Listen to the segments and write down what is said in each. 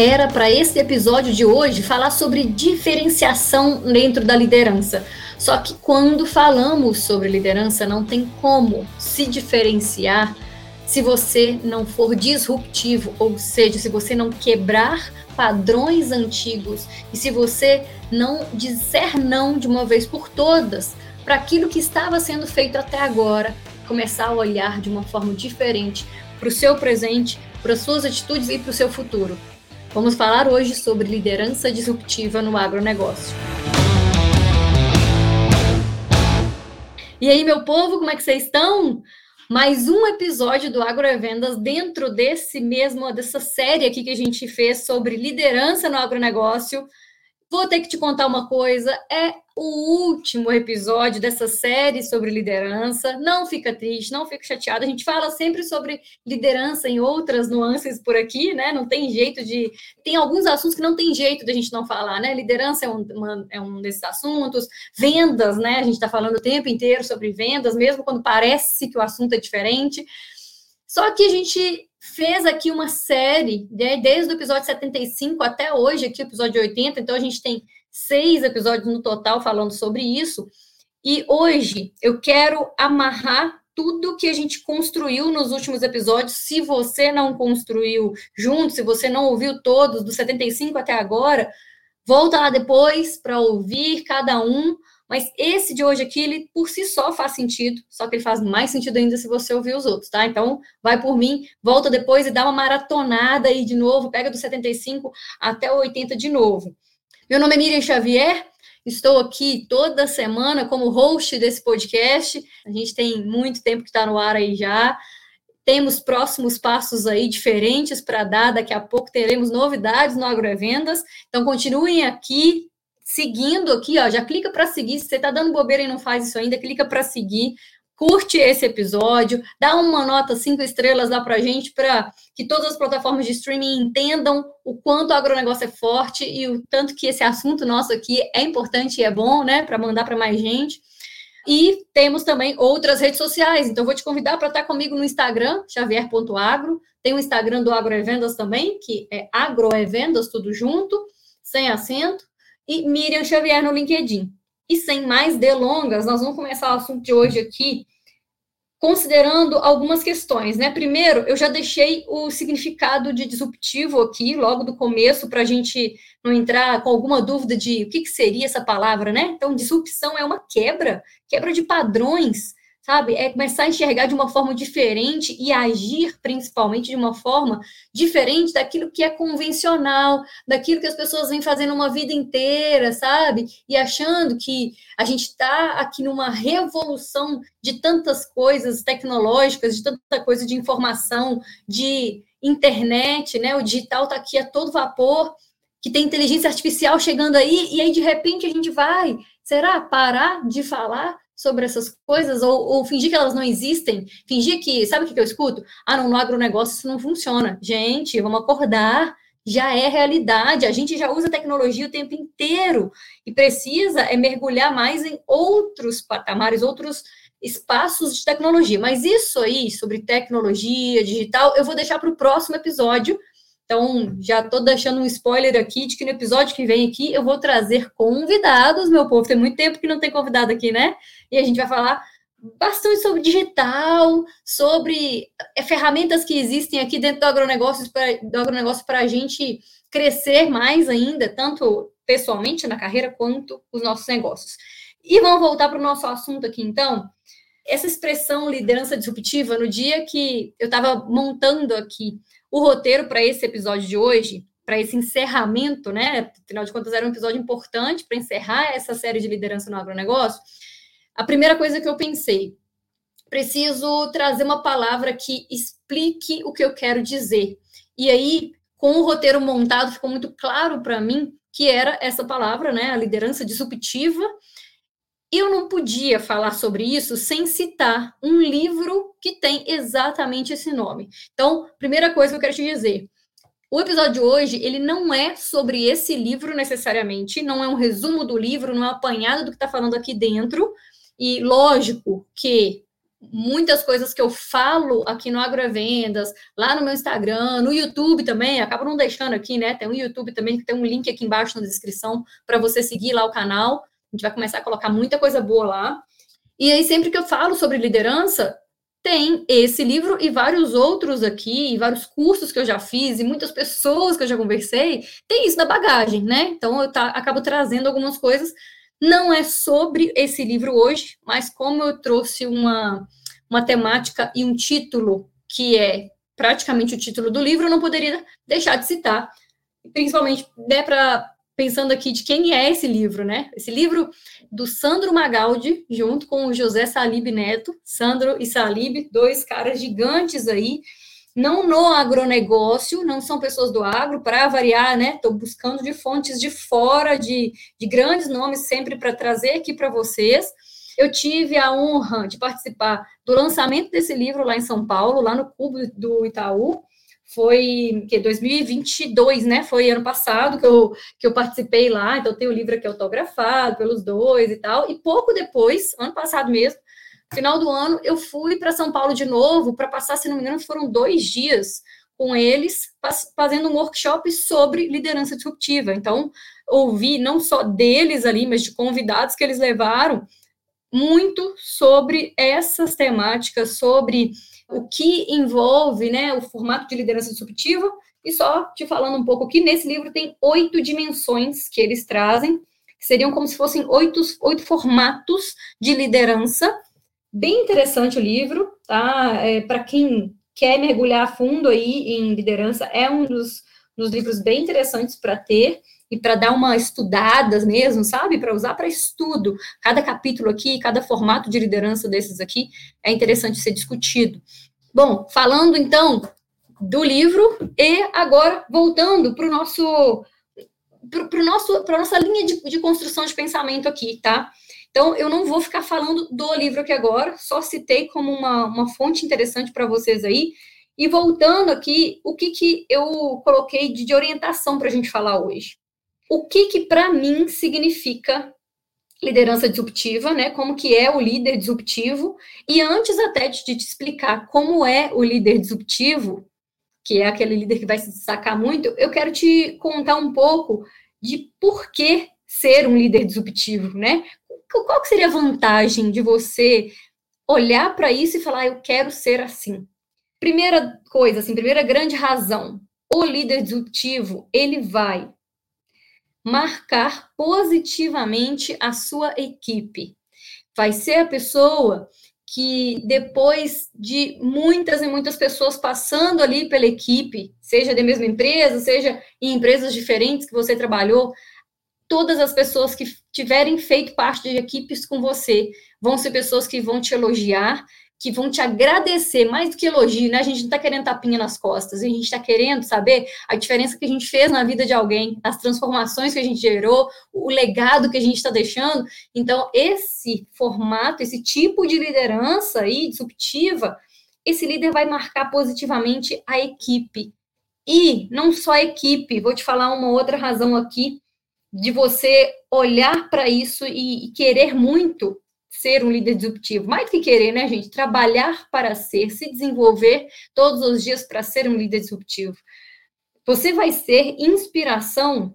era para esse episódio de hoje falar sobre diferenciação dentro da liderança. Só que quando falamos sobre liderança, não tem como se diferenciar se você não for disruptivo, ou seja, se você não quebrar padrões antigos e se você não disser não de uma vez por todas para aquilo que estava sendo feito até agora, começar a olhar de uma forma diferente para o seu presente, para as suas atitudes e para o seu futuro. Vamos falar hoje sobre liderança disruptiva no agronegócio. E aí, meu povo, como é que vocês estão? Mais um episódio do Agrovendas dentro desse mesmo, dessa série aqui que a gente fez sobre liderança no agronegócio. Vou ter que te contar uma coisa: é o último episódio dessa série sobre liderança. Não fica triste, não fica chateado. A gente fala sempre sobre liderança em outras nuances por aqui, né? Não tem jeito de. Tem alguns assuntos que não tem jeito da gente não falar, né? Liderança é um, uma, é um desses assuntos. Vendas, né? A gente está falando o tempo inteiro sobre vendas, mesmo quando parece que o assunto é diferente. Só que a gente fez aqui uma série, né, desde o episódio 75 até hoje, aqui o episódio 80, então a gente tem seis episódios no total falando sobre isso. E hoje eu quero amarrar tudo que a gente construiu nos últimos episódios. Se você não construiu junto, se você não ouviu todos, do 75 até agora, volta lá depois para ouvir cada um, mas esse de hoje aqui, ele por si só faz sentido, só que ele faz mais sentido ainda se você ouvir os outros, tá? Então, vai por mim, volta depois e dá uma maratonada aí de novo, pega do 75 até o 80 de novo. Meu nome é Miriam Xavier, estou aqui toda semana como host desse podcast. A gente tem muito tempo que está no ar aí já. Temos próximos passos aí diferentes para dar. Daqui a pouco teremos novidades no Agrovendas. Então, continuem aqui seguindo aqui, ó, já clica para seguir. Se você está dando bobeira e não faz isso ainda, clica para seguir. Curte esse episódio, dá uma nota cinco estrelas lá para gente, para que todas as plataformas de streaming entendam o quanto o agronegócio é forte e o tanto que esse assunto nosso aqui é importante e é bom, né, para mandar para mais gente. E temos também outras redes sociais. Então, vou te convidar para estar comigo no Instagram, xavier.agro. Tem o Instagram do Agroevendas também, que é Agroevendas, tudo junto, sem acento e Miriam Xavier no LinkedIn. E sem mais delongas, nós vamos começar o assunto de hoje aqui, considerando algumas questões, né? Primeiro, eu já deixei o significado de disruptivo aqui, logo do começo, para a gente não entrar com alguma dúvida de o que, que seria essa palavra, né? Então, disrupção é uma quebra, quebra de padrões, sabe? É começar a enxergar de uma forma diferente e agir principalmente de uma forma diferente daquilo que é convencional, daquilo que as pessoas vêm fazendo uma vida inteira, sabe? E achando que a gente está aqui numa revolução de tantas coisas tecnológicas, de tanta coisa de informação, de internet, né? O digital está aqui a todo vapor, que tem inteligência artificial chegando aí, e aí de repente a gente vai, será, parar de falar sobre essas coisas ou, ou, fingir que elas não existem, fingir que, sabe o que eu escuto? Ah, não, no agronegócio isso não funciona. Gente, vamos acordar, já é realidade, a gente já usa tecnologia o tempo inteiro e precisa é mergulhar mais em outros patamares, outros espaços de tecnologia. Mas isso aí, sobre tecnologia digital, eu vou deixar para o próximo episódio, então, já estou deixando um spoiler aqui de que no episódio que vem aqui eu vou trazer convidados, meu povo. Tem muito tempo que não tem convidado aqui, né? E a gente vai falar bastante sobre digital, sobre é, ferramentas que existem aqui dentro do agronegócio para do agronegócio para a gente crescer mais ainda, tanto pessoalmente na carreira quanto os nossos negócios. E vamos voltar para o nosso assunto aqui, então. Essa expressão liderança disruptiva, no dia que eu estava montando aqui o roteiro para esse episódio de hoje, para esse encerramento, né? Afinal de contas, era um episódio importante para encerrar essa série de liderança no agronegócio. A primeira coisa que eu pensei, preciso trazer uma palavra que explique o que eu quero dizer. E aí, com o roteiro montado, ficou muito claro para mim que era essa palavra, né? A liderança disruptiva eu não podia falar sobre isso sem citar um livro que tem exatamente esse nome. Então, primeira coisa que eu quero te dizer, o episódio de hoje, ele não é sobre esse livro necessariamente, não é um resumo do livro, não é um apanhado do que está falando aqui dentro. E lógico que muitas coisas que eu falo aqui no Agrovendas, lá no meu Instagram, no YouTube também, acabo não deixando aqui, né? Tem um YouTube também, que tem um link aqui embaixo na descrição para você seguir lá o canal. A gente vai começar a colocar muita coisa boa lá. E aí, sempre que eu falo sobre liderança, tem esse livro e vários outros aqui, e vários cursos que eu já fiz, e muitas pessoas que eu já conversei, tem isso na bagagem, né? Então eu tá, acabo trazendo algumas coisas não é sobre esse livro hoje, mas como eu trouxe uma, uma temática e um título que é praticamente o título do livro, eu não poderia deixar de citar, principalmente né, para pensando aqui de quem é esse livro, né? Esse livro do Sandro Magaldi, junto com o José Salib Neto, Sandro e Salib, dois caras gigantes aí, não no agronegócio, não são pessoas do agro, para variar, né? Estou buscando de fontes de fora, de, de grandes nomes, sempre para trazer aqui para vocês. Eu tive a honra de participar do lançamento desse livro lá em São Paulo, lá no Cubo do Itaú. Foi que 2022, né? Foi ano passado que eu, que eu participei lá, então tem o livro aqui autografado pelos dois e tal. E pouco depois, ano passado mesmo, Final do ano, eu fui para São Paulo de novo para passar, se não me engano, foram dois dias com eles, fazendo um workshop sobre liderança disruptiva. Então, ouvi não só deles ali, mas de convidados que eles levaram, muito sobre essas temáticas, sobre o que envolve né, o formato de liderança disruptiva. E só te falando um pouco aqui, nesse livro tem oito dimensões que eles trazem, que seriam como se fossem oito, oito formatos de liderança Bem interessante o livro, tá? É, Para quem quer mergulhar a fundo aí em liderança, é um dos, dos livros bem interessantes para ter e para dar uma estudada mesmo, sabe? Para usar para estudo. Cada capítulo aqui, cada formato de liderança desses aqui é interessante ser discutido. Bom, falando então do livro e agora voltando para o nosso para nosso para nossa linha de, de construção de pensamento aqui, tá? Então, eu não vou ficar falando do livro aqui agora, só citei como uma, uma fonte interessante para vocês aí. E voltando aqui, o que, que eu coloquei de, de orientação para a gente falar hoje? O que, que para mim significa liderança disruptiva, né? Como que é o líder disruptivo? E antes até de te explicar como é o líder disruptivo, que é aquele líder que vai se destacar muito, eu quero te contar um pouco de por que ser um líder disruptivo, né? qual seria a vantagem de você olhar para isso e falar, eu quero ser assim? Primeira coisa, assim, primeira grande razão, o líder disruptivo, ele vai marcar positivamente a sua equipe. Vai ser a pessoa que depois de muitas e muitas pessoas passando ali pela equipe, seja da mesma empresa, seja em empresas diferentes que você trabalhou, todas as pessoas que tiverem feito parte de equipes com você vão ser pessoas que vão te elogiar, que vão te agradecer, mais do que elogio, né? A gente não está querendo tapinha nas costas, a gente está querendo saber a diferença que a gente fez na vida de alguém, as transformações que a gente gerou, o legado que a gente está deixando. Então, esse formato, esse tipo de liderança aí, disruptiva, esse líder vai marcar positivamente a equipe. E não só a equipe, vou te falar uma outra razão aqui de você olhar para isso e, e, querer muito ser um líder disruptivo. Mais do que querer, né, gente? Trabalhar para ser, se desenvolver todos os dias para ser um líder disruptivo. Você vai ser inspiração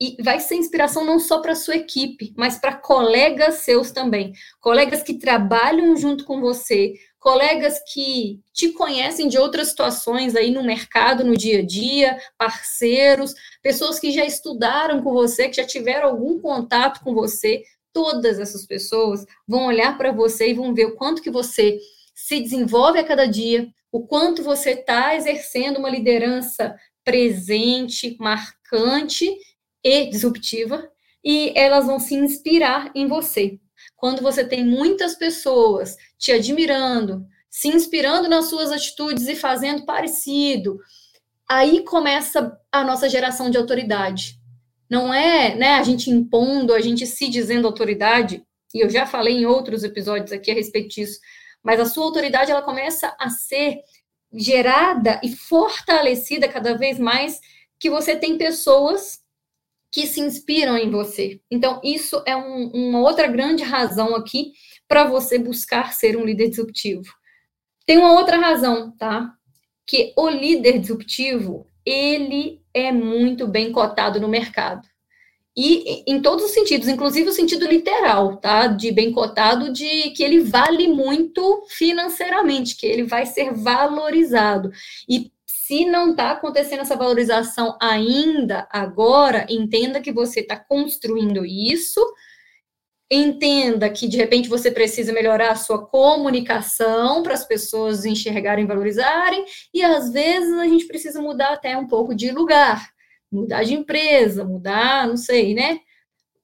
e vai ser inspiração não só para sua equipe, mas para colegas seus também, colegas que trabalham junto com você, colegas que te conhecem de outras situações aí no mercado, no dia a dia, parceiros, pessoas que já estudaram com você, que já tiveram algum contato com você, todas essas pessoas vão olhar para você e vão ver o quanto que você se desenvolve a cada dia, o quanto você está exercendo uma liderança presente, marcante e disruptiva, e elas vão se inspirar em você. Quando você tem muitas pessoas te admirando, se inspirando nas suas atitudes e fazendo parecido, aí começa a nossa geração de autoridade. Não é, né, a gente impondo, a gente se dizendo autoridade, e eu já falei em outros episódios aqui a respeito disso, mas a sua autoridade ela começa a ser gerada e fortalecida cada vez mais que você tem pessoas que se inspiram em você. Então, isso é um, uma outra grande razão aqui para você buscar ser um líder disruptivo? Tem uma outra razão, tá? Que o líder disruptivo, ele é muito bem cotado no mercado. E em todos os sentidos, inclusive o sentido literal, tá? De bem cotado, de que ele vale muito financeiramente, que ele vai ser valorizado. E se não está acontecendo essa valorização ainda, agora, entenda que você está construindo isso. Entenda que de repente você precisa melhorar a sua comunicação para as pessoas enxergarem e valorizarem, e às vezes a gente precisa mudar até um pouco de lugar mudar de empresa, mudar, não sei, né?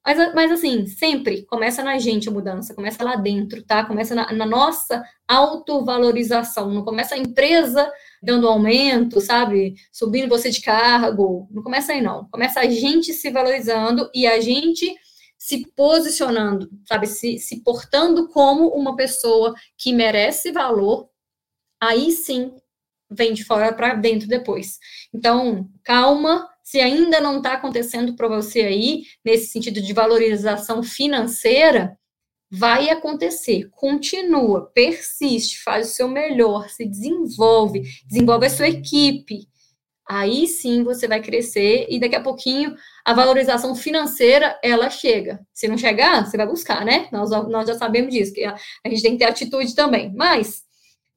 Mas, mas assim, sempre começa na gente a mudança, começa lá dentro, tá? Começa na, na nossa autovalorização, não começa a empresa dando aumento, sabe? Subindo você de cargo, não começa aí não. Começa a gente se valorizando e a gente se posicionando, sabe? Se, se portando como uma pessoa que merece valor, aí sim vem de fora para dentro depois. Então, calma, se ainda não está acontecendo para você aí, nesse sentido de valorização financeira, vai acontecer. Continua, persiste, faz o seu melhor, se desenvolve, desenvolve a sua equipe. Aí sim você vai crescer e daqui a pouquinho a valorização financeira ela chega. Se não chegar, você vai buscar, né? Nós, nós já sabemos disso, que a, a gente tem que ter atitude também. Mas,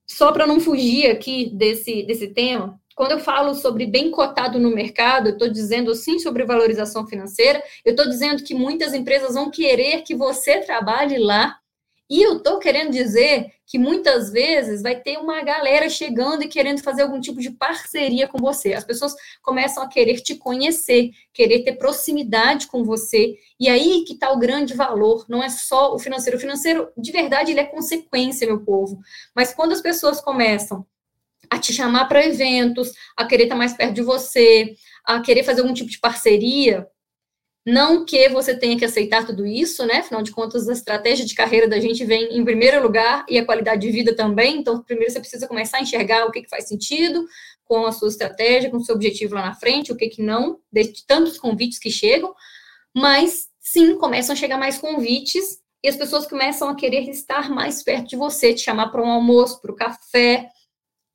só para não fugir aqui desse, desse tema, quando eu falo sobre bem cotado no mercado, eu estou dizendo sim sobre valorização financeira, eu estou dizendo que muitas empresas vão querer que você trabalhe lá, e eu estou querendo dizer que muitas vezes vai ter uma galera chegando e querendo fazer algum tipo de parceria com você. As pessoas começam a querer te conhecer, querer ter proximidade com você. E aí que está o grande valor, não é só o financeiro. O financeiro, de verdade, ele é consequência, meu povo. Mas quando as pessoas começam a te chamar para eventos, a querer estar mais perto de você, a querer fazer algum tipo de parceria. Não que você tenha que aceitar tudo isso, né? Afinal de contas, a estratégia de carreira da gente vem em primeiro lugar e a qualidade de vida também. Então, primeiro você precisa começar a enxergar o que, que faz sentido com a sua estratégia, com o seu objetivo lá na frente, o que, que não, de tantos convites que chegam. Mas, sim, começam a chegar mais convites e as pessoas começam a querer estar mais perto de você, te chamar para um almoço, para o café,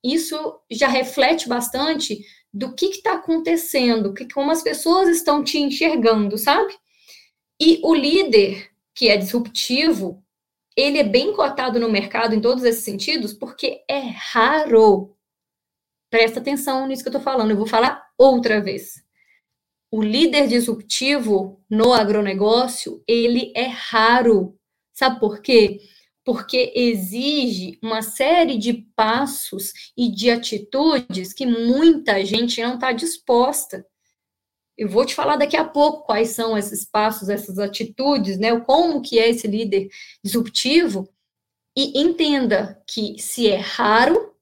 isso já reflete bastante do que está acontecendo, que, como as pessoas estão te enxergando, sabe? E o líder, que é disruptivo, ele é bem cotado no mercado em todos esses sentidos, porque é raro. Presta atenção nisso que eu estou falando, eu vou falar outra vez. O líder disruptivo no agronegócio, ele é raro. Sabe por quê? Porque exige uma série de passos e de atitudes que muita gente não está disposta. Eu vou te falar daqui a pouco quais são esses passos, essas atitudes, né? Como que é esse líder disruptivo e entenda que se é raro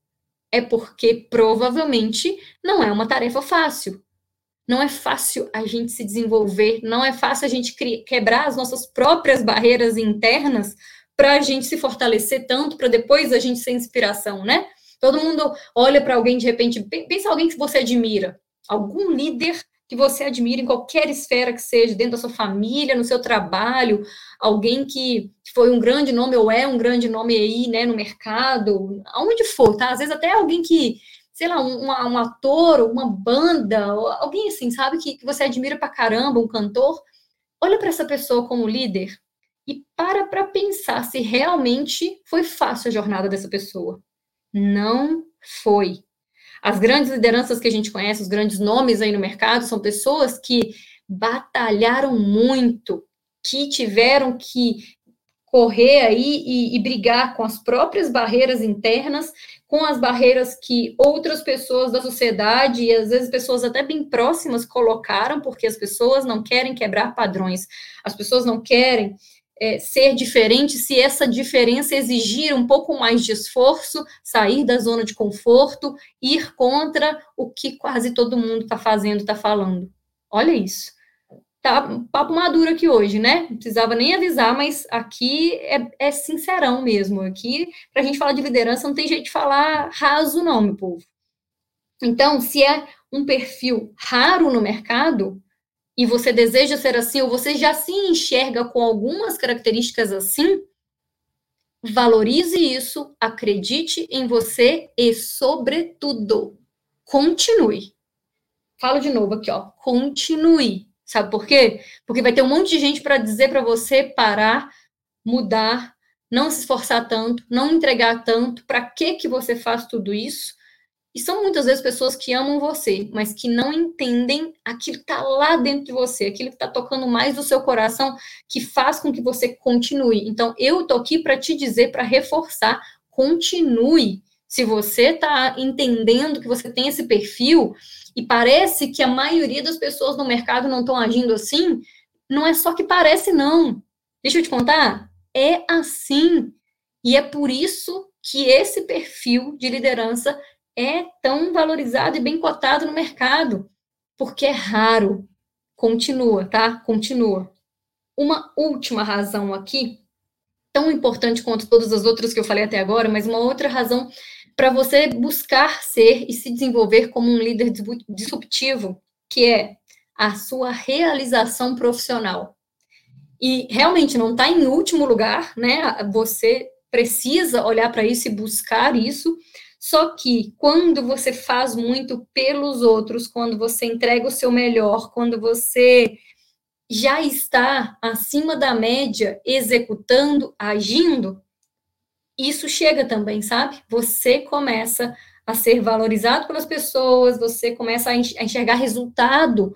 é porque provavelmente não é uma tarefa fácil. Não é fácil a gente se desenvolver, não é fácil a gente quebrar as nossas próprias barreiras internas para a gente se fortalecer tanto, para depois a gente ser inspiração, né? Todo mundo olha para alguém de repente, pensa alguém que você admira, algum líder que você admira em qualquer esfera que seja, dentro da sua família, no seu trabalho, alguém que foi um grande nome ou é um grande nome aí, né, no mercado, aonde for, tá? Às vezes até alguém que, sei lá, um, um ator, uma banda, alguém assim, sabe, que, que você admira pra caramba, um cantor, olha para essa pessoa como líder, e para para pensar se realmente foi fácil a jornada dessa pessoa. Não foi. As grandes lideranças que a gente conhece, os grandes nomes aí no mercado, são pessoas que batalharam muito, que tiveram que correr aí e, e, brigar com as próprias barreiras internas, com as barreiras que outras pessoas da sociedade e às vezes pessoas até bem próximas colocaram, porque as pessoas não querem quebrar padrões, as pessoas não querem é, ser diferente se essa diferença exigir um pouco mais de esforço, sair da zona de conforto, ir contra o que quase todo mundo está fazendo, está falando. Olha isso. Tá papo maduro aqui hoje, né? Não precisava nem avisar, mas aqui é, é sincerão mesmo. Aqui, para a gente falar de liderança, não tem jeito de falar raso, não, meu povo. Então, se é um perfil raro no mercado, e você deseja ser assim, ou você já se enxerga com algumas características assim, valorize isso, acredite em você e, sobretudo, continue. Falo de novo aqui, ó, continue. Sabe por quê? Porque vai ter um monte de gente para dizer para você parar, mudar, não se esforçar tanto, não entregar tanto. Para que que você faz tudo isso? E são muitas vezes pessoas que amam você, mas que não entendem aquilo que está lá dentro de você, aquilo que está tocando mais do seu coração, que faz com que você continue. Então, eu estou aqui para te dizer, para reforçar, continue. Se você está entendendo que você tem esse perfil e parece que a maioria das pessoas no mercado não estão agindo assim, não é só que parece, não. Deixa eu te contar, é assim. E é por isso que esse perfil de liderança é tão valorizado e bem cotado no mercado, porque é raro. Continua, tá? Continua. Uma última razão aqui, tão importante quanto todas as outras que eu falei até agora, mas uma outra razão para você buscar ser e se desenvolver como um líder disruptivo, que é a sua realização profissional. E realmente não está em último lugar, né? Você precisa olhar para isso e buscar isso, só que quando você faz muito pelos outros, quando você entrega o seu melhor, quando você já está acima da média, executando, agindo, isso chega também, sabe? Você começa a ser valorizado pelas pessoas, você começa a enxergar resultado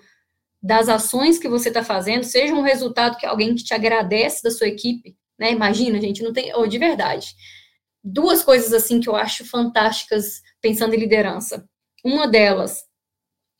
das ações que você está fazendo, seja um resultado que alguém que te agradece da sua equipe, né? Imagina, gente, não tem, oh, de verdade duas coisas assim que eu acho fantásticas pensando em liderança. Uma delas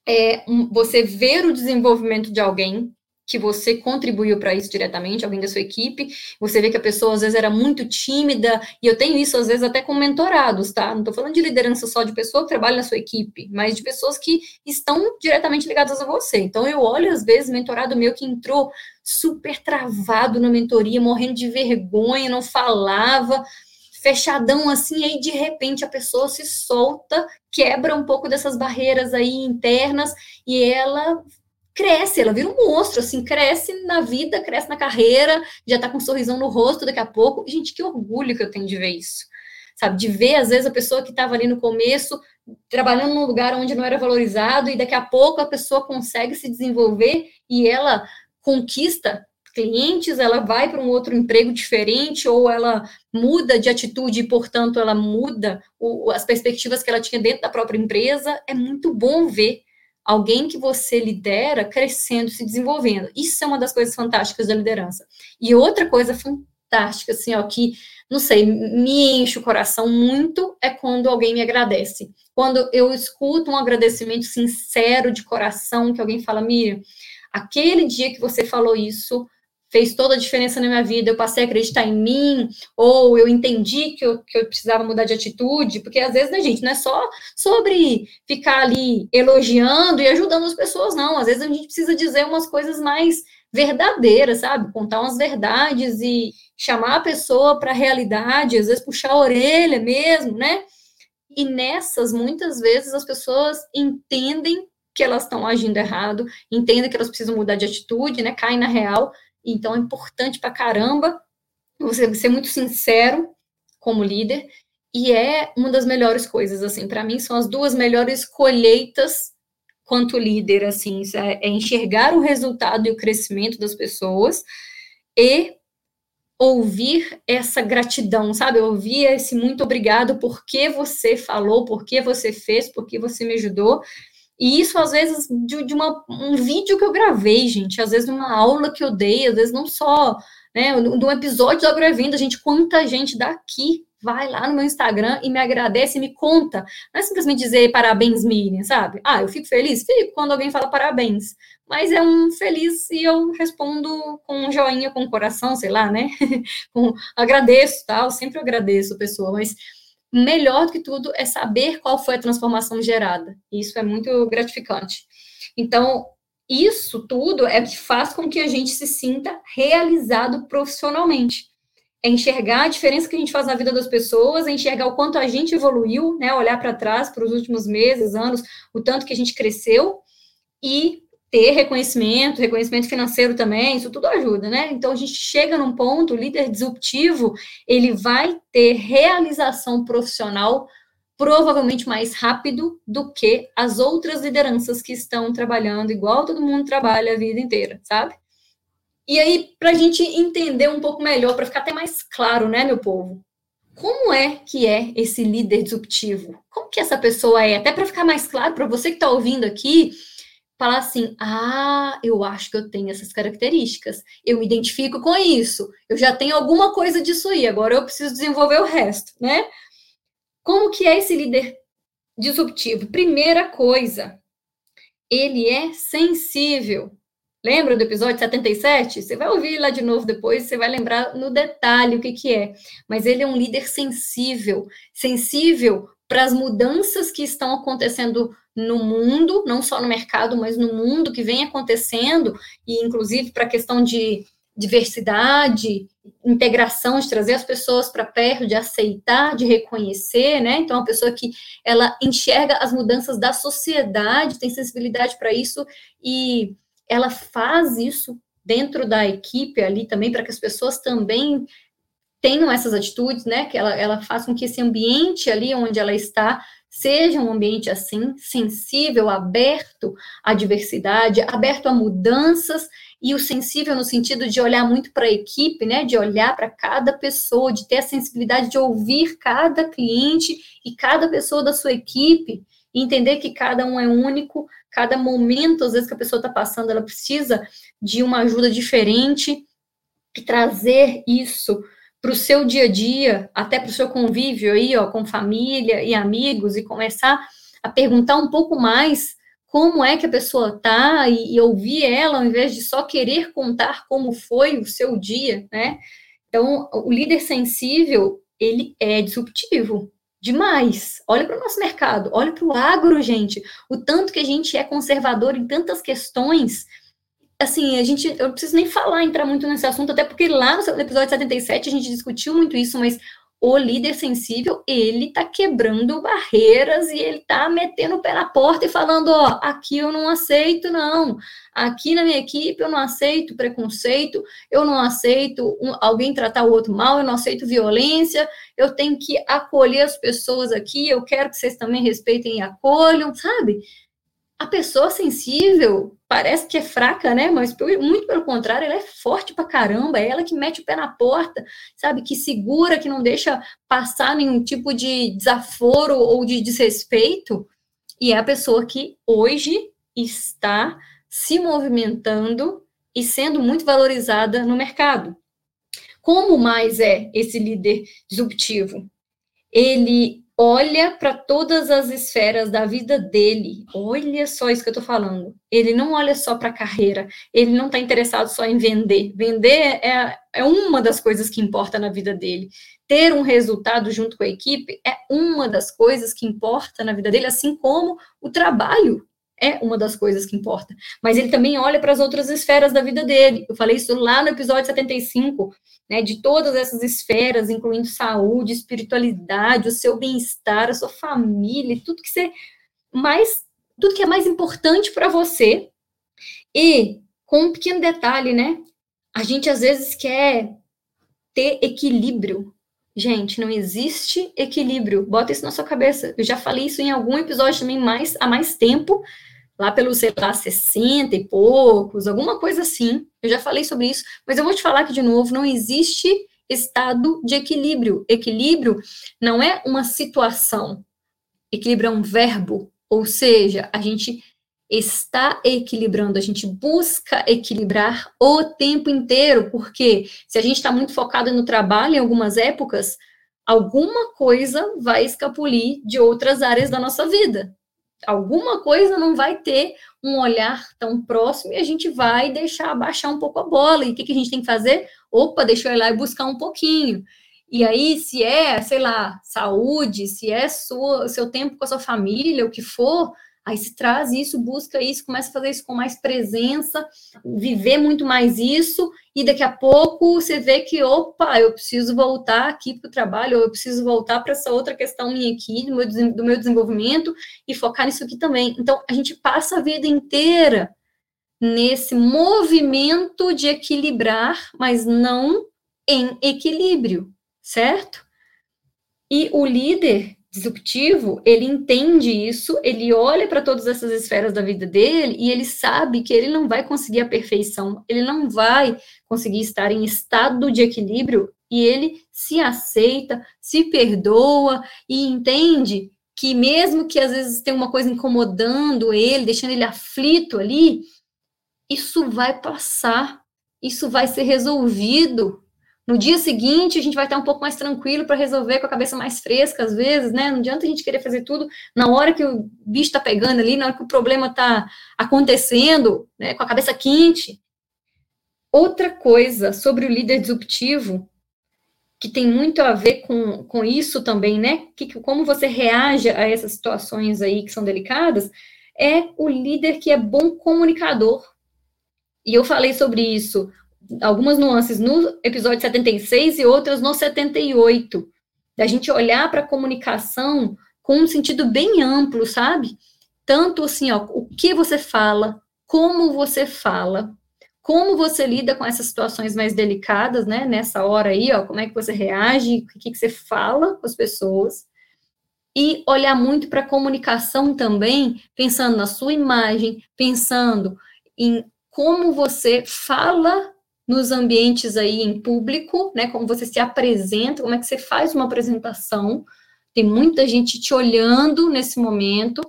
é você ver o desenvolvimento de alguém que você contribuiu para isso diretamente, alguém da sua equipe, você vê que a pessoa às vezes era muito tímida, e eu tenho isso às vezes até com mentorados, tá? Não estou falando de liderança só de pessoa que trabalha na sua equipe, mas de pessoas que estão diretamente ligadas a você. Então eu olho às vezes mentorado meu que entrou super travado na mentoria, morrendo de vergonha, não falava, fechadão assim, aí de repente a pessoa se solta, quebra um pouco dessas barreiras aí internas e ela cresce, ela vira um monstro, assim, cresce na vida, cresce na carreira, já tá com um sorrisão no rosto daqui a pouco. Gente, que orgulho que eu tenho de ver isso. Sabe, de ver, às vezes, a pessoa que estava ali no começo, trabalhando num lugar onde não era valorizado, e daqui a pouco a pessoa consegue se desenvolver e ela conquista clientes, ela vai para um outro emprego diferente, ou ela muda de atitude e, portanto, ela muda o, as perspectivas que ela tinha dentro da própria empresa. É muito bom ver alguém que você lidera crescendo, se desenvolvendo. Isso é uma das coisas fantásticas da liderança. E outra coisa fantástica, assim, ó, que, não sei, me enche o coração muito é quando alguém me agradece. Quando eu escuto um agradecimento sincero, de coração, que alguém fala, Miriam, aquele dia que você falou isso, fez toda a diferença na minha vida, eu passei a acreditar em mim, ou eu entendi que eu, que eu precisava mudar de atitude, porque às vezes, né, gente, não é só sobre ficar ali elogiando e ajudando as pessoas, não. Às vezes a gente precisa dizer umas coisas mais verdadeiras, sabe? Contar umas verdades e chamar a pessoa para a realidade, às vezes puxar a orelha mesmo, né? E nessas, muitas vezes, as pessoas entendem que elas estão agindo errado, entendem que elas precisam mudar de atitude, né? Caem na real, então é importante para caramba você ser muito sincero como líder e é uma das melhores coisas assim, para mim são as duas melhores colheitas quanto líder assim, é, é enxergar o resultado e o crescimento das pessoas e ouvir essa gratidão, sabe? Ouvir esse muito obrigado porque você falou, porque você fez, porque você me ajudou. E isso, às vezes, de, de uma, um vídeo que eu gravei, gente, às vezes numa aula que eu dei, às vezes não só, né, de um episódio do Agrovenda, gente, quanta gente daqui vai lá no meu Instagram e me agradece me conta. Não é simplesmente dizer parabéns, Miriam, sabe? Ah, eu fico feliz? Fico quando alguém fala parabéns. Mas é um feliz e eu respondo com um joinha, com um coração, sei lá, né? com, agradeço, tal, sempre agradeço a pessoa, mas melhor do que tudo é saber qual foi a transformação gerada. Isso é muito gratificante. Então, isso tudo é o que faz com que a gente se sinta realizado profissionalmente. É enxergar a diferença que a gente faz na vida das pessoas, é enxergar o quanto a gente evoluiu, né? Olhar para trás, para os últimos meses, anos, o tanto que a gente cresceu e ter reconhecimento, reconhecimento financeiro também, isso tudo ajuda, né? Então a gente chega num ponto, o líder disruptivo, ele vai ter realização profissional provavelmente mais rápido do que as outras lideranças que estão trabalhando igual todo mundo trabalha a vida inteira, sabe? E aí, para a gente entender um pouco melhor, para ficar até mais claro, né, meu povo? Como é que é esse líder disruptivo? Como que essa pessoa é? Até para ficar mais claro para você que está ouvindo aqui, falar assim: ah, eu acho que eu tenho essas características, eu me identifico com isso, eu já tenho alguma coisa disso aí, agora eu preciso desenvolver o resto, né? Como que é esse líder disruptivo? Primeira coisa, ele é sensível. Lembra do episódio 77? Você vai ouvir lá de novo depois, você vai lembrar no detalhe o que, que é. Mas ele é um líder sensível, sensível para as mudanças que estão acontecendo no mundo, não só no mercado, mas no mundo que vem acontecendo, e inclusive para a questão de diversidade, integração, de trazer as pessoas para perto, de aceitar, de reconhecer, né? Então, a pessoa que ela enxerga as mudanças da sociedade, tem sensibilidade para isso e ela faz isso dentro da equipe ali também, para que as pessoas também tenham essas atitudes, né? Que ela, ela faz com que esse ambiente ali onde ela está seja um ambiente assim, sensível, aberto à diversidade, aberto a mudanças, e o sensível no sentido de olhar muito para a equipe, né? De olhar para cada pessoa, de ter a sensibilidade de ouvir cada cliente e cada pessoa da sua equipe, entender que cada um é único, cada momento, às vezes, que a pessoa está passando, ela precisa de uma ajuda diferente, e trazer isso para o seu dia a dia, até para o seu convívio aí, ó, com família e amigos, e começar a perguntar um pouco mais como é que a pessoa tá e, e, ouvir ela, ao invés de só querer contar como foi o seu dia, né? Então, o líder sensível, ele é disruptivo demais. Olha para o nosso mercado, olha para o agro, gente. O tanto que a gente é conservador em tantas questões assim, a gente, eu não preciso nem falar, entrar muito nesse assunto, até porque lá no episódio 77 a gente discutiu muito isso, mas o líder sensível, ele tá quebrando barreiras e ele tá metendo o pé na porta e falando, ó, aqui eu não aceito, não. Aqui na minha equipe eu não aceito preconceito, eu não aceito um, alguém tratar o outro mal, eu não aceito violência, eu tenho que acolher as pessoas aqui, eu quero que vocês também respeitem e acolham, sabe? a pessoa sensível parece que é fraca, né? Mas muito pelo contrário, ela é forte pra caramba, é ela que mete o pé na porta, sabe? Que segura, que não deixa passar nenhum tipo de desaforo ou de desrespeito. E é a pessoa que hoje está se movimentando e sendo muito valorizada no mercado. Como mais é esse líder disruptivo? Ele olha para todas as esferas da vida dele. Olha só isso que eu estou falando. Ele não olha só para a carreira. Ele não está interessado só em vender. Vender é, é uma das coisas que importa na vida dele. Ter um resultado junto com a equipe é uma das coisas que importa na vida dele, assim como o trabalho é uma das coisas que importa. Mas ele também olha para as outras esferas da vida dele. Eu falei isso lá no episódio 75, né? De todas essas esferas, incluindo saúde, espiritualidade, o seu bem-estar, a sua família, tudo que você mais, tudo que é mais importante para você. E com um pequeno detalhe, né? A gente às vezes quer ter equilíbrio. Gente, não existe equilíbrio. Bota isso na sua cabeça. Eu já falei isso em algum episódio também mais há mais tempo, lá pelos, sei lá, 60 e poucos, alguma coisa assim. Eu já falei sobre isso, mas eu vou te falar aqui de novo, não existe estado de equilíbrio. Equilíbrio não é uma situação. Equilíbrio é um verbo, ou seja, a gente está equilibrando, a gente busca equilibrar o tempo inteiro, porque se a gente está muito focado no trabalho em algumas épocas, alguma coisa vai escapulir de outras áreas da nossa vida alguma coisa não vai ter um olhar tão próximo e a gente vai deixar baixar um pouco a bola. E o que, que a gente tem que fazer? Opa, deixa eu ir lá e buscar um pouquinho. E aí, se é, sei lá, saúde, se é sua, seu tempo com a sua família, o que for, Aí se traz isso, busca isso, começa a fazer isso com mais presença, viver muito mais isso, e daqui a pouco você vê que, opa, eu preciso voltar aqui para o trabalho, ou eu preciso voltar para essa outra questão minha aqui, do meu, do meu desenvolvimento, e focar nisso aqui também. Então, a gente passa a vida inteira nesse movimento de equilibrar, mas não em equilíbrio, certo? E o líder disruptivo, ele entende isso, ele olha para todas essas esferas da vida dele e ele sabe que ele não vai conseguir a perfeição, ele não vai conseguir estar em estado de equilíbrio e ele se aceita, se perdoa e entende que mesmo que às vezes tem uma coisa incomodando ele, deixando ele aflito ali, isso vai passar, isso vai ser resolvido. No dia seguinte, a gente vai estar um pouco mais tranquilo para resolver com a cabeça mais fresca, às vezes, né? Não adianta a gente querer fazer tudo na hora que o bicho está pegando ali, na hora que o problema está acontecendo, né? Com a cabeça quente. Outra coisa sobre o líder disruptivo, que tem muito a ver com, com isso também, né? Que, como você reage a essas situações aí que são delicadas, é o líder que é bom comunicador. E eu falei sobre isso, algumas nuances no episódio 76 e outras no 78. Da gente olhar para a comunicação com um sentido bem amplo, sabe? Tanto assim, ó, o que você fala, como você fala, como você lida com essas situações mais delicadas, né? Nessa hora aí, ó, como é que você reage, o que, que você fala com as pessoas. E olhar muito para a comunicação também, pensando na sua imagem, pensando em como você fala nos ambientes aí em público, né? Como você se apresenta, como é que você faz uma apresentação. Tem muita gente te olhando nesse momento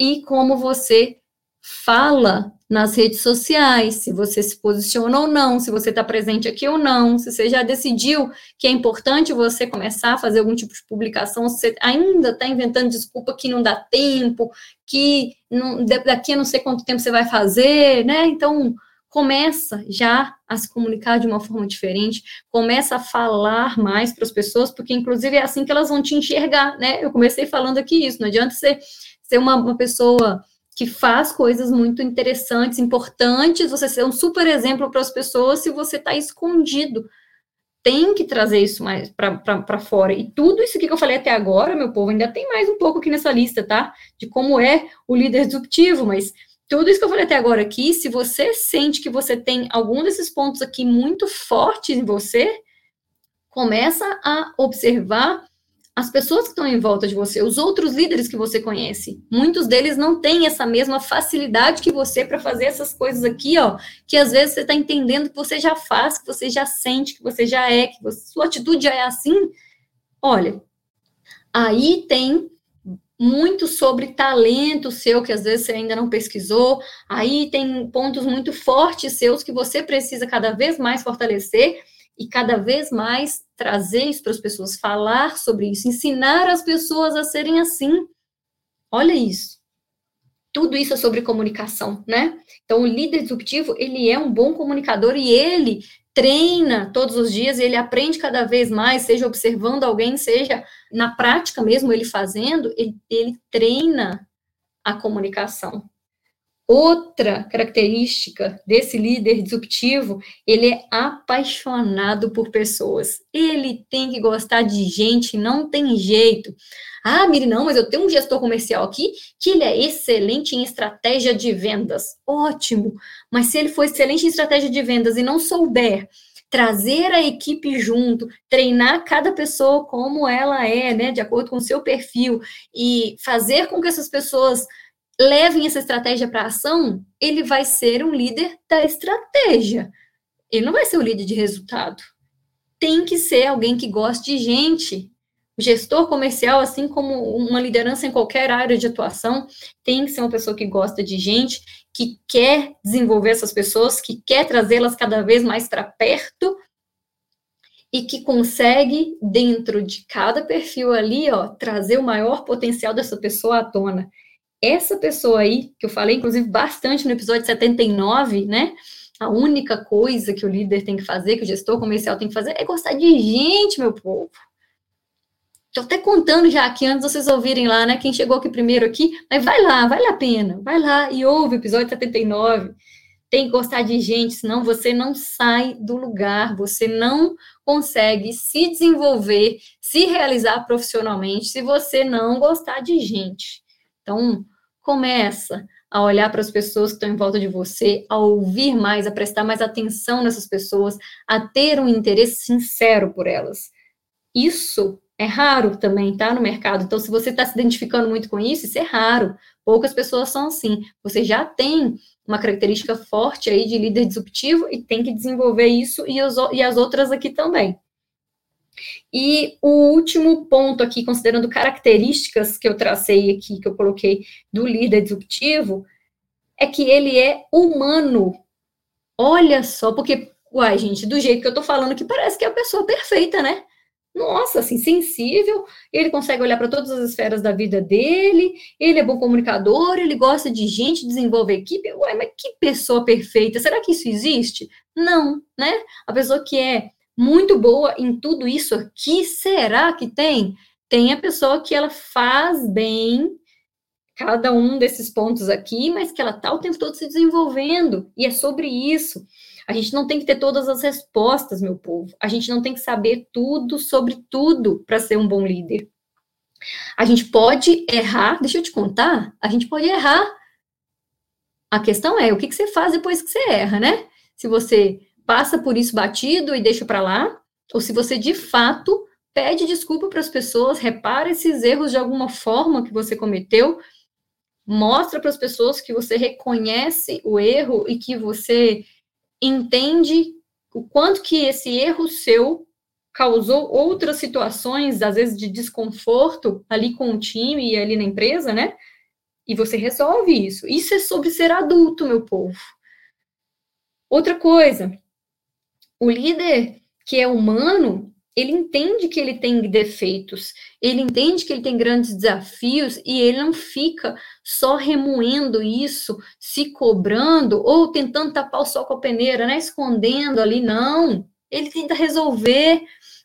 e como você fala nas redes sociais, se você se posiciona ou não, se você está presente aqui ou não, se você já decidiu que é importante você começar a fazer algum tipo de publicação, se você ainda está inventando desculpa que não dá tempo, que não, daqui a não sei quanto tempo você vai fazer, né? Então, começa já a se comunicar de uma forma diferente, começa a falar mais para as pessoas, porque inclusive é assim que elas vão te enxergar, né? Eu comecei falando aqui isso, não adianta ser, ser uma, uma pessoa que faz coisas muito interessantes, importantes, você ser um super exemplo para as pessoas se você está escondido. Tem que trazer isso mais para fora. E tudo isso que eu falei até agora, meu povo, ainda tem mais um pouco aqui nessa lista, tá? De como é o líder disruptivo, mas tudo isso que eu falei até agora aqui, se você sente que você tem algum desses pontos aqui muito fortes em você, começa a observar as pessoas que estão em volta de você, os outros líderes que você conhece. Muitos deles não têm essa mesma facilidade que você para fazer essas coisas aqui, ó, que às vezes você está entendendo que você já faz, que você já sente, que você já é, que você, sua atitude já é assim. Olha, aí tem muito sobre talento seu, que às vezes você ainda não pesquisou. Aí tem pontos muito fortes seus que você precisa cada vez mais fortalecer e cada vez mais trazer isso para as pessoas, falar sobre isso, ensinar as pessoas a serem assim. Olha isso. Tudo isso é sobre comunicação, né? Então, o líder disruptivo, ele é um bom comunicador e ele treina todos os dias, ele aprende cada vez mais, seja observando alguém, seja na prática mesmo, ele fazendo, ele, ele treina a comunicação. Outra característica desse líder disruptivo, ele é apaixonado por pessoas. Ele tem que gostar de gente, não tem jeito. Ah, Miri, não, mas eu tenho um gestor comercial aqui que ele é excelente em estratégia de vendas. Ótimo. Mas se ele for excelente em estratégia de vendas e não souber trazer a equipe junto, treinar cada pessoa como ela é, né, de acordo com o seu perfil e fazer com que essas pessoas levem essa estratégia para ação, ele vai ser um líder da estratégia. Ele não vai ser o líder de resultado. Tem que ser alguém que goste de gente. O gestor comercial, assim como uma liderança em qualquer área de atuação, tem que ser uma pessoa que gosta de gente, que quer desenvolver essas pessoas, que quer trazê-las cada vez mais para perto e que consegue, dentro de cada perfil ali, ó, trazer o maior potencial dessa pessoa à tona essa pessoa aí, que eu falei, inclusive, bastante no episódio 79, né? A única coisa que o líder tem que fazer, que o gestor comercial tem que fazer, é gostar de gente, meu povo. Estou até contando já aqui antes vocês ouvirem lá, né? Quem chegou aqui primeiro aqui, mas vai lá, vale a pena. Vai lá e ouve o episódio 79. Tem que gostar de gente, senão você não sai do lugar, você não consegue se desenvolver, se realizar profissionalmente se você não gostar de gente. Então, começa a olhar para as pessoas que estão em volta de você, a ouvir mais, a prestar mais atenção nessas pessoas, a ter um interesse sincero por elas. Isso é raro também, tá? No mercado. Então, se você está se identificando muito com isso, isso é raro. Poucas pessoas são assim. Você já tem uma característica forte aí de líder disruptivo e tem que desenvolver isso e, e as outras aqui também. E o último ponto aqui, considerando características que eu tracei aqui, que eu coloquei do líder disruptivo, é que ele é humano. Olha só, porque, uai, gente, do jeito que eu tô falando que parece que é a pessoa perfeita, né? Nossa, assim, sensível, ele consegue olhar para todas as esferas da vida dele, ele é bom comunicador, ele gosta de gente, desenvolve equipe. Uai, mas que pessoa perfeita? Será que isso existe? Não, né? A pessoa que é muito boa em tudo isso aqui, será que tem? Tem a pessoa que ela faz bem cada um desses pontos aqui, mas que ela está o tempo todo se desenvolvendo, e é sobre isso. A gente não tem que ter todas as respostas, meu povo. A gente não tem que saber tudo sobre tudo para ser um bom líder. A gente pode errar, deixa eu te contar, a gente pode errar. A questão é o que, que você faz depois que você erra, né? Se você passa por isso batido e deixa para lá, ou se você de fato pede desculpa para as pessoas, repara esses erros de alguma forma que você cometeu, mostra para as pessoas que você reconhece o erro e que você entende o quanto que esse erro seu causou outras situações, às vezes de desconforto ali com o time e ali na empresa, né? E você resolve isso. Isso é sobre ser adulto, meu povo. Outra coisa, o líder que é humano, ele entende que ele tem defeitos, ele entende que ele tem grandes desafios e ele não fica só remoendo isso, se cobrando ou tentando tapar o sol com a peneira, né? Escondendo ali, não. Ele tenta resolver,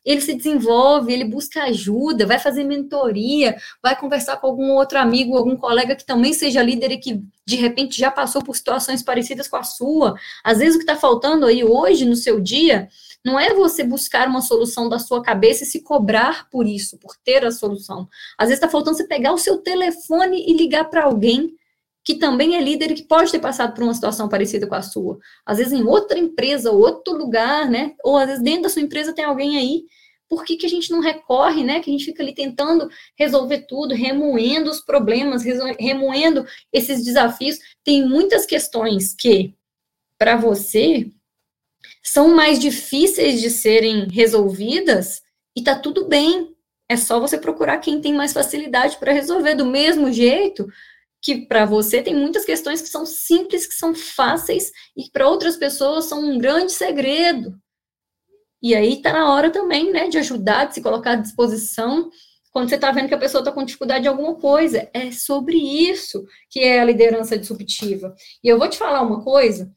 ele se desenvolve, ele busca ajuda, vai fazer mentoria, vai conversar com algum outro amigo, algum colega que também seja líder e que de repente já passou por situações parecidas com a sua. Às vezes o que está faltando aí hoje no seu dia não é você buscar uma solução da sua cabeça e se cobrar por isso, por ter a solução. Às vezes está faltando você pegar o seu telefone e ligar para alguém que também é líder e que pode ter passado por uma situação parecida com a sua. Às vezes em outra empresa, outro lugar, né? Ou às vezes dentro da sua empresa tem alguém aí por que, que a gente não recorre, né? Que a gente fica ali tentando resolver tudo, remoendo os problemas, remoendo esses desafios. Tem muitas questões que, para você, são mais difíceis de serem resolvidas e tá tudo bem. É só você procurar quem tem mais facilidade para resolver. Do mesmo jeito que para você tem muitas questões que são simples, que são fáceis e para outras pessoas são um grande segredo. E aí está na hora também, né, de ajudar, de se colocar à disposição quando você está vendo que a pessoa está com dificuldade em alguma coisa. É sobre isso que é a liderança disruptiva. E eu vou te falar uma coisa,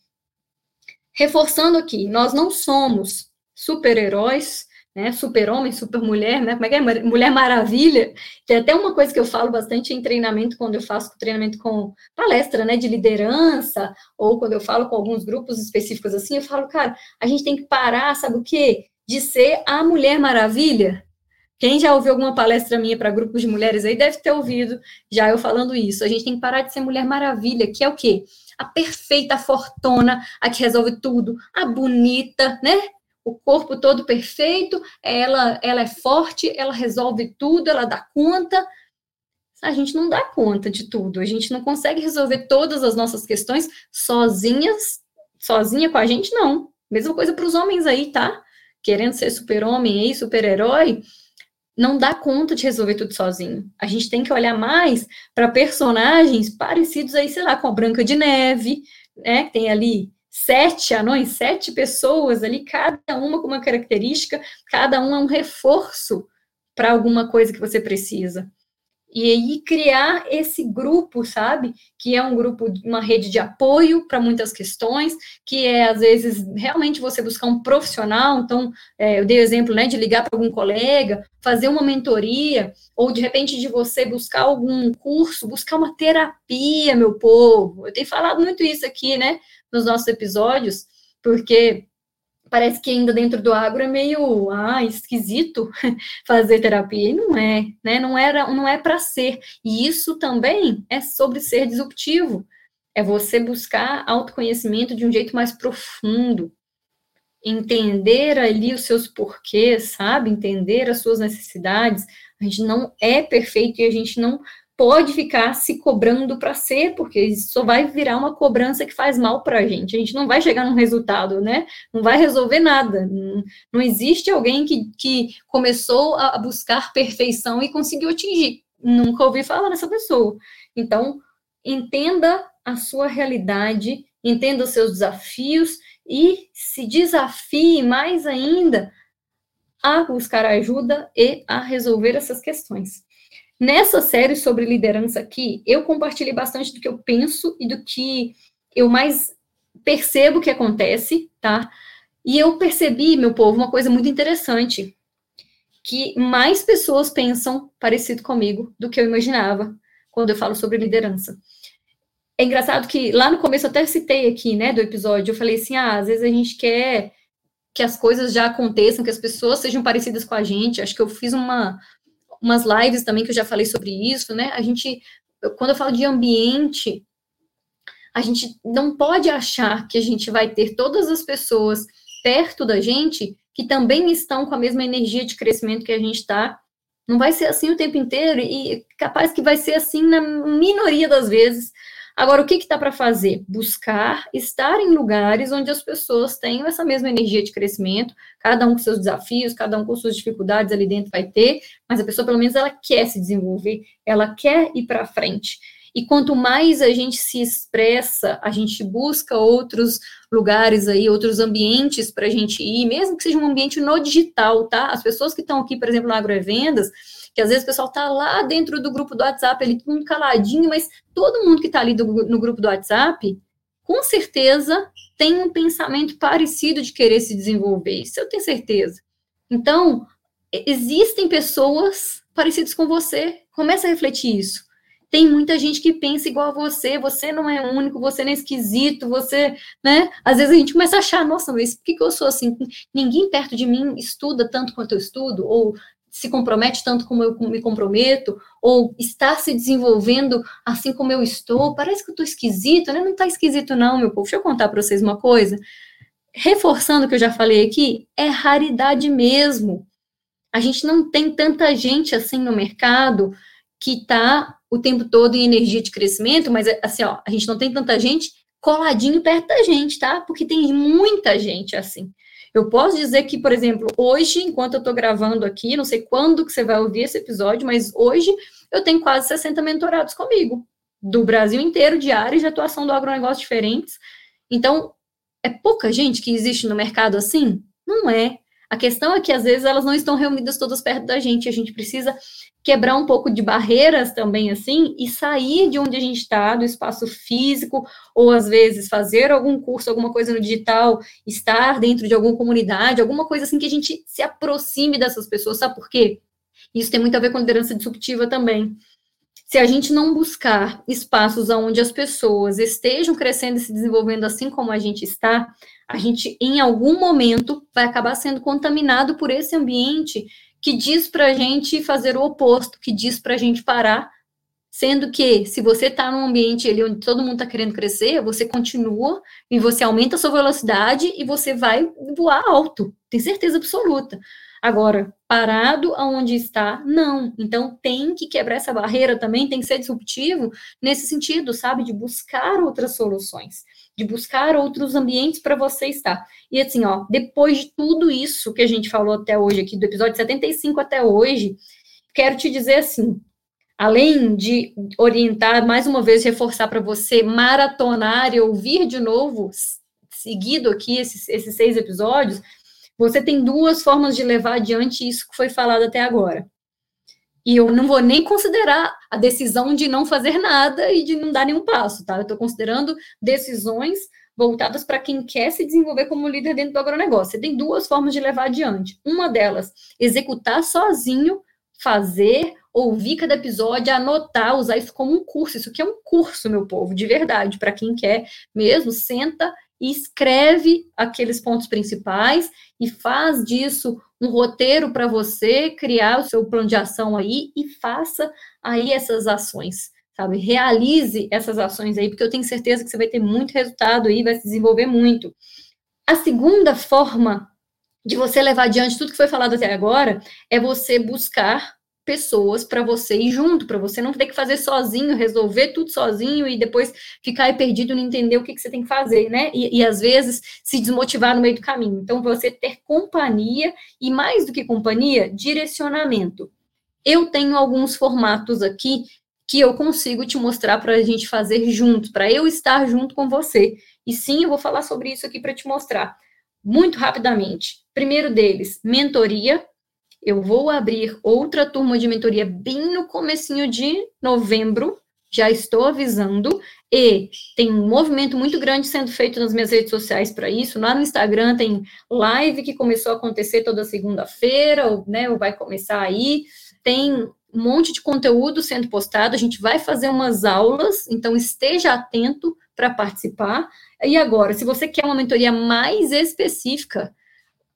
reforçando aqui, nós não somos super-heróis, né, super-homem, super-mulher, né, como é que é? Mulher Maravilha. Tem até uma coisa que eu falo bastante em treinamento, quando eu faço treinamento com palestra, né, de liderança, ou quando eu falo com alguns grupos específicos assim, eu falo, cara, a gente tem que parar, sabe o quê? De ser a Mulher Maravilha. Quem já ouviu alguma palestra minha para grupos de mulheres aí deve ter ouvido já eu falando isso. A gente tem que parar de ser Mulher Maravilha, que é o quê? A perfeita, a fortuna, a que resolve tudo, a bonita, né? O corpo todo perfeito, ela, ela é forte, ela resolve tudo, ela dá conta. A gente não dá conta de tudo, a gente não consegue resolver todas as nossas questões sozinhas, sozinha com a gente, não. Mesma coisa para os homens aí, tá? Querendo ser super-homem aí, super-herói, não dá conta de resolver tudo sozinho. A gente tem que olhar mais para personagens parecidos aí, sei lá, com a Branca de Neve, né? Que tem ali sete anões, sete pessoas ali, cada uma com uma característica, cada um é um reforço para alguma coisa que você precisa. E aí criar esse grupo, sabe? Que é um grupo, uma rede de apoio para muitas questões, que é, às vezes, realmente você buscar um profissional. Então, é, eu dei o exemplo, né, de ligar para algum colega, fazer uma mentoria, ou de repente de você buscar algum curso, buscar uma terapia, meu povo. Eu tenho falado muito isso aqui, né? nos nossos episódios, porque parece que ainda dentro do agro é meio ah, esquisito fazer terapia, e não é, né? Não era, não é para ser. E isso também é sobre ser disruptivo. É você buscar autoconhecimento de um jeito mais profundo, entender ali os seus porquês, sabe? Entender as suas necessidades. A gente não é perfeito e a gente não pode ficar se cobrando para ser, porque isso só vai virar uma cobrança que faz mal para a gente. A gente não vai chegar num resultado, né? Não vai resolver nada. Não, não existe alguém que, que começou a buscar perfeição e conseguiu atingir. Nunca ouvi falar nessa pessoa. Então, entenda a sua realidade, entenda os seus desafios e se desafie mais ainda a buscar ajuda e a resolver essas questões. Nessa série sobre liderança aqui, eu compartilhei bastante do que eu penso e do que eu mais percebo que acontece, tá? E eu percebi, meu povo, uma coisa muito interessante, que mais pessoas pensam parecido comigo do que eu imaginava quando eu falo sobre liderança. É engraçado que lá no começo eu até citei aqui, né, do episódio, eu falei assim, ah, às vezes a gente quer que as coisas já aconteçam, que as pessoas sejam parecidas com a gente. Acho que eu fiz uma, umas lives também que eu já falei sobre isso, né? A gente, quando eu falo de ambiente, a gente não pode achar que a gente vai ter todas as pessoas perto da gente que também estão com a mesma energia de crescimento que a gente está. Não vai ser assim o tempo inteiro e capaz que vai ser assim na minoria das vezes. Agora, o que está para fazer? Buscar estar em lugares onde as pessoas tenham essa mesma energia de crescimento, cada um com seus desafios, cada um com suas dificuldades ali dentro vai ter, mas a pessoa, pelo menos, ela quer se desenvolver, ela quer ir para frente. E quanto mais a gente se expressa, a gente busca outros lugares aí, outros ambientes para a gente ir, mesmo que seja um ambiente no digital, tá? As pessoas que estão aqui, por exemplo, na Agrovendas, que às vezes o pessoal está lá dentro do grupo do WhatsApp, ali todo mundo caladinho, mas todo mundo que está ali do, no grupo do WhatsApp, com certeza tem um pensamento parecido de querer se desenvolver, isso eu tenho certeza. Então, existem pessoas parecidas com você, começa a refletir isso. Tem muita gente que pensa igual a você, você não é único, você não é esquisito, você, né? Às vezes a gente começa a achar, nossa, mas por que, que eu sou assim? Ninguém perto de mim estuda tanto quanto eu estudo, ou se compromete tanto como eu me comprometo, ou está se desenvolvendo assim como eu estou, parece que eu estou esquisito, né? Não está esquisito, não, meu povo. Deixa eu contar para vocês uma coisa. Reforçando o que eu já falei aqui, é raridade mesmo. A gente não tem tanta gente assim no mercado que está o tempo todo em energia de crescimento, mas assim, ó, a gente não tem tanta gente coladinho perto da gente, tá? Porque tem muita gente assim. Eu posso dizer que, por exemplo, hoje, enquanto eu estou gravando aqui, não sei quando que você vai ouvir esse episódio, mas hoje eu tenho quase 60 mentorados comigo, do Brasil inteiro, de áreas de atuação do agronegócio diferentes. Então, é pouca gente que existe no mercado assim? Não é. A questão é que, às vezes, elas não estão reunidas todas perto da gente. A gente precisa quebrar um pouco de barreiras também, assim, e sair de onde a gente está, do espaço físico, ou às vezes fazer algum curso, alguma coisa no digital, estar dentro de alguma comunidade, alguma coisa assim que a gente se aproxime dessas pessoas, sabe por quê? Isso tem muito a ver com liderança disruptiva também. Se a gente não buscar espaços onde as pessoas estejam crescendo e se desenvolvendo assim como a gente está, a gente, em algum momento, vai acabar sendo contaminado por esse ambiente que diz para a gente fazer o oposto, que diz para a gente parar, sendo que se você está num ambiente ali onde todo mundo está querendo crescer, você continua e você aumenta a sua velocidade e você vai voar alto, tem certeza absoluta. Agora, parado aonde está, não. Então, tem que quebrar essa barreira também, tem que ser disruptivo nesse sentido, sabe? De buscar outras soluções de buscar outros ambientes para você estar. E assim, ó, depois de tudo isso que a gente falou até hoje aqui, do episódio 75 até hoje, quero te dizer assim, além de orientar, mais uma vez, reforçar para você maratonar e ouvir de novo, seguido aqui, esses, esses seis episódios, você tem duas formas de levar adiante isso que foi falado até agora. E eu não vou nem considerar a decisão de não fazer nada e de não dar nenhum passo, tá? Eu estou considerando decisões voltadas para quem quer se desenvolver como líder dentro do agronegócio. Você tem duas formas de levar adiante. Uma delas, executar sozinho, fazer, ouvir cada episódio, anotar, usar isso como um curso. Isso aqui é um curso, meu povo, de verdade. Para quem quer mesmo, senta e escreve aqueles pontos principais e faz disso um roteiro para você criar o seu plano de ação aí e faça aí essas ações, sabe? Realize essas ações aí, porque eu tenho certeza que você vai ter muito resultado aí, vai se desenvolver muito. A segunda forma de você levar adiante tudo que foi falado até agora é você buscar pessoas para você ir junto, para você não ter que fazer sozinho, resolver tudo sozinho e depois ficar perdido, não entender o que, que você tem que fazer, né? E, e às vezes se desmotivar no meio do caminho. Então, você ter companhia e mais do que companhia, direcionamento. Eu tenho alguns formatos aqui que eu consigo te mostrar para a gente fazer juntos, para eu estar junto com você. E sim, eu vou falar sobre isso aqui para te mostrar muito rapidamente. Primeiro deles, mentoria, eu vou abrir outra turma de mentoria bem no comecinho de novembro, já estou avisando, e tem um movimento muito grande sendo feito nas minhas redes sociais para isso. Lá no Instagram tem live que começou a acontecer toda segunda-feira, ou, né, ou vai começar aí. Tem um monte de conteúdo sendo postado, a gente vai fazer umas aulas, então esteja atento para participar. E agora, se você quer uma mentoria mais específica,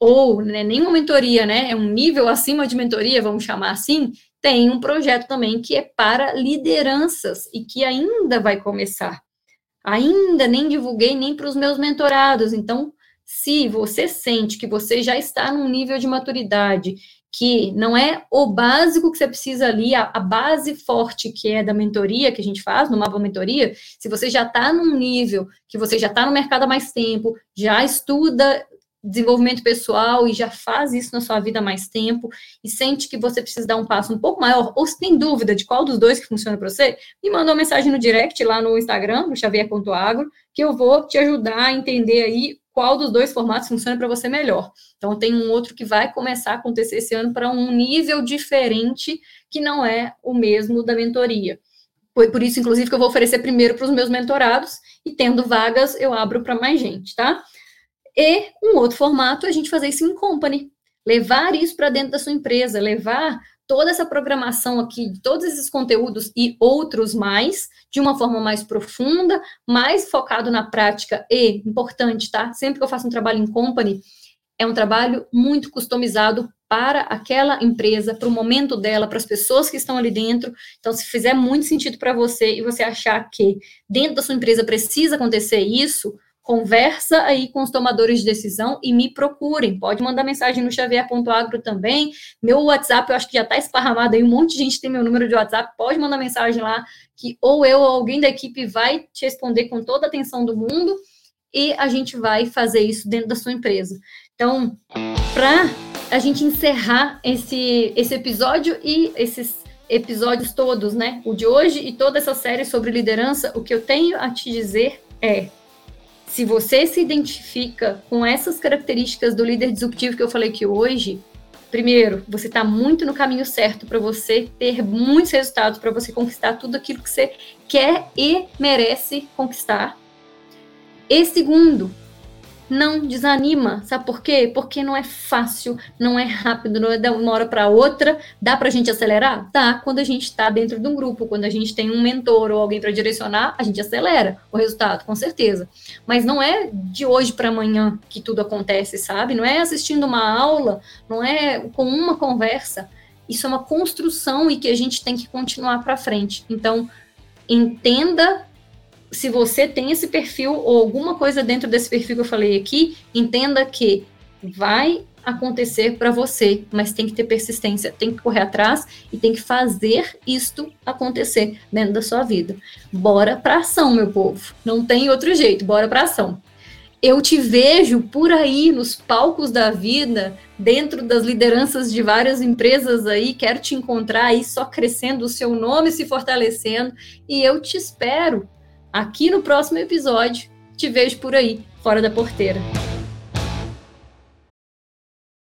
ou né, nem uma mentoria, né? É um nível acima de mentoria, vamos chamar assim. Tem um projeto também que é para lideranças e que ainda vai começar. Ainda nem divulguei nem para os meus mentorados. Então, se você sente que você já está num nível de maturidade que não é o básico que você precisa ali, a, a, base forte que é da mentoria que a gente faz, no mapa mentoria, se você já está num nível que você já está no mercado há mais tempo, já estuda desenvolvimento pessoal e já faz isso na sua vida há mais tempo e sente que você precisa dar um passo um pouco maior, ou se tem dúvida de qual dos dois que funciona para você, me manda uma mensagem no direct lá no Instagram, no xavier.agro, que eu vou te ajudar a entender aí qual dos dois formatos funciona para você melhor. Então, tem um outro que vai começar a acontecer esse ano para um nível diferente, que não é o mesmo da mentoria. Foi por isso, inclusive, que eu vou oferecer primeiro para os meus mentorados, e tendo vagas, eu abro para mais gente, tá? E um outro formato é a gente fazer isso em company, levar isso para dentro da sua empresa, levar toda essa programação aqui, todos esses conteúdos e outros mais, de uma forma mais profunda, mais focado na prática e, importante, tá? Sempre que eu faço um trabalho em company, é um trabalho muito customizado para aquela empresa, para o momento dela, para as pessoas que estão ali dentro. Então, se fizer muito sentido para você e você achar que dentro da sua empresa precisa acontecer isso, conversa aí com os tomadores de decisão e me procurem. Pode mandar mensagem no xavier.agro também. Meu WhatsApp, eu acho que já está esparramado aí, um monte de gente tem meu número de WhatsApp. Pode mandar mensagem lá, que ou eu ou alguém da equipe vai te responder com toda a atenção do mundo e a gente vai fazer isso dentro da sua empresa. Então, para a gente encerrar esse, esse episódio e esses episódios todos, né? O de hoje e toda essa série sobre liderança, o que eu tenho a te dizer é se você se identifica com essas características do líder disruptivo que eu falei aqui hoje, primeiro, você está muito no caminho certo para você ter muitos resultados, para você conquistar tudo aquilo que você quer e merece conquistar. E segundo, não desanima. Sabe por quê? Porque não é fácil, não é rápido, não é de uma hora para outra. Dá para a gente acelerar? Dá. Quando a gente está dentro de um grupo, quando a gente tem um mentor ou alguém para direcionar, a gente acelera o resultado, com certeza. Mas não é de hoje para amanhã que tudo acontece, sabe? Não é assistindo uma aula, não é com uma conversa. Isso é uma construção e que a gente tem que continuar para frente. Então, entenda se você tem esse perfil ou alguma coisa dentro desse perfil que eu falei aqui, entenda que vai acontecer para você, mas tem que ter persistência, tem que correr atrás e tem que fazer isto acontecer dentro da sua vida. Bora para ação, meu povo. Não tem outro jeito, bora para ação. Eu te vejo por aí nos palcos da vida, dentro das lideranças de várias empresas aí, quero te encontrar aí só crescendo o seu nome se fortalecendo e eu te espero aqui no próximo episódio. Te vejo por aí, fora da porteira.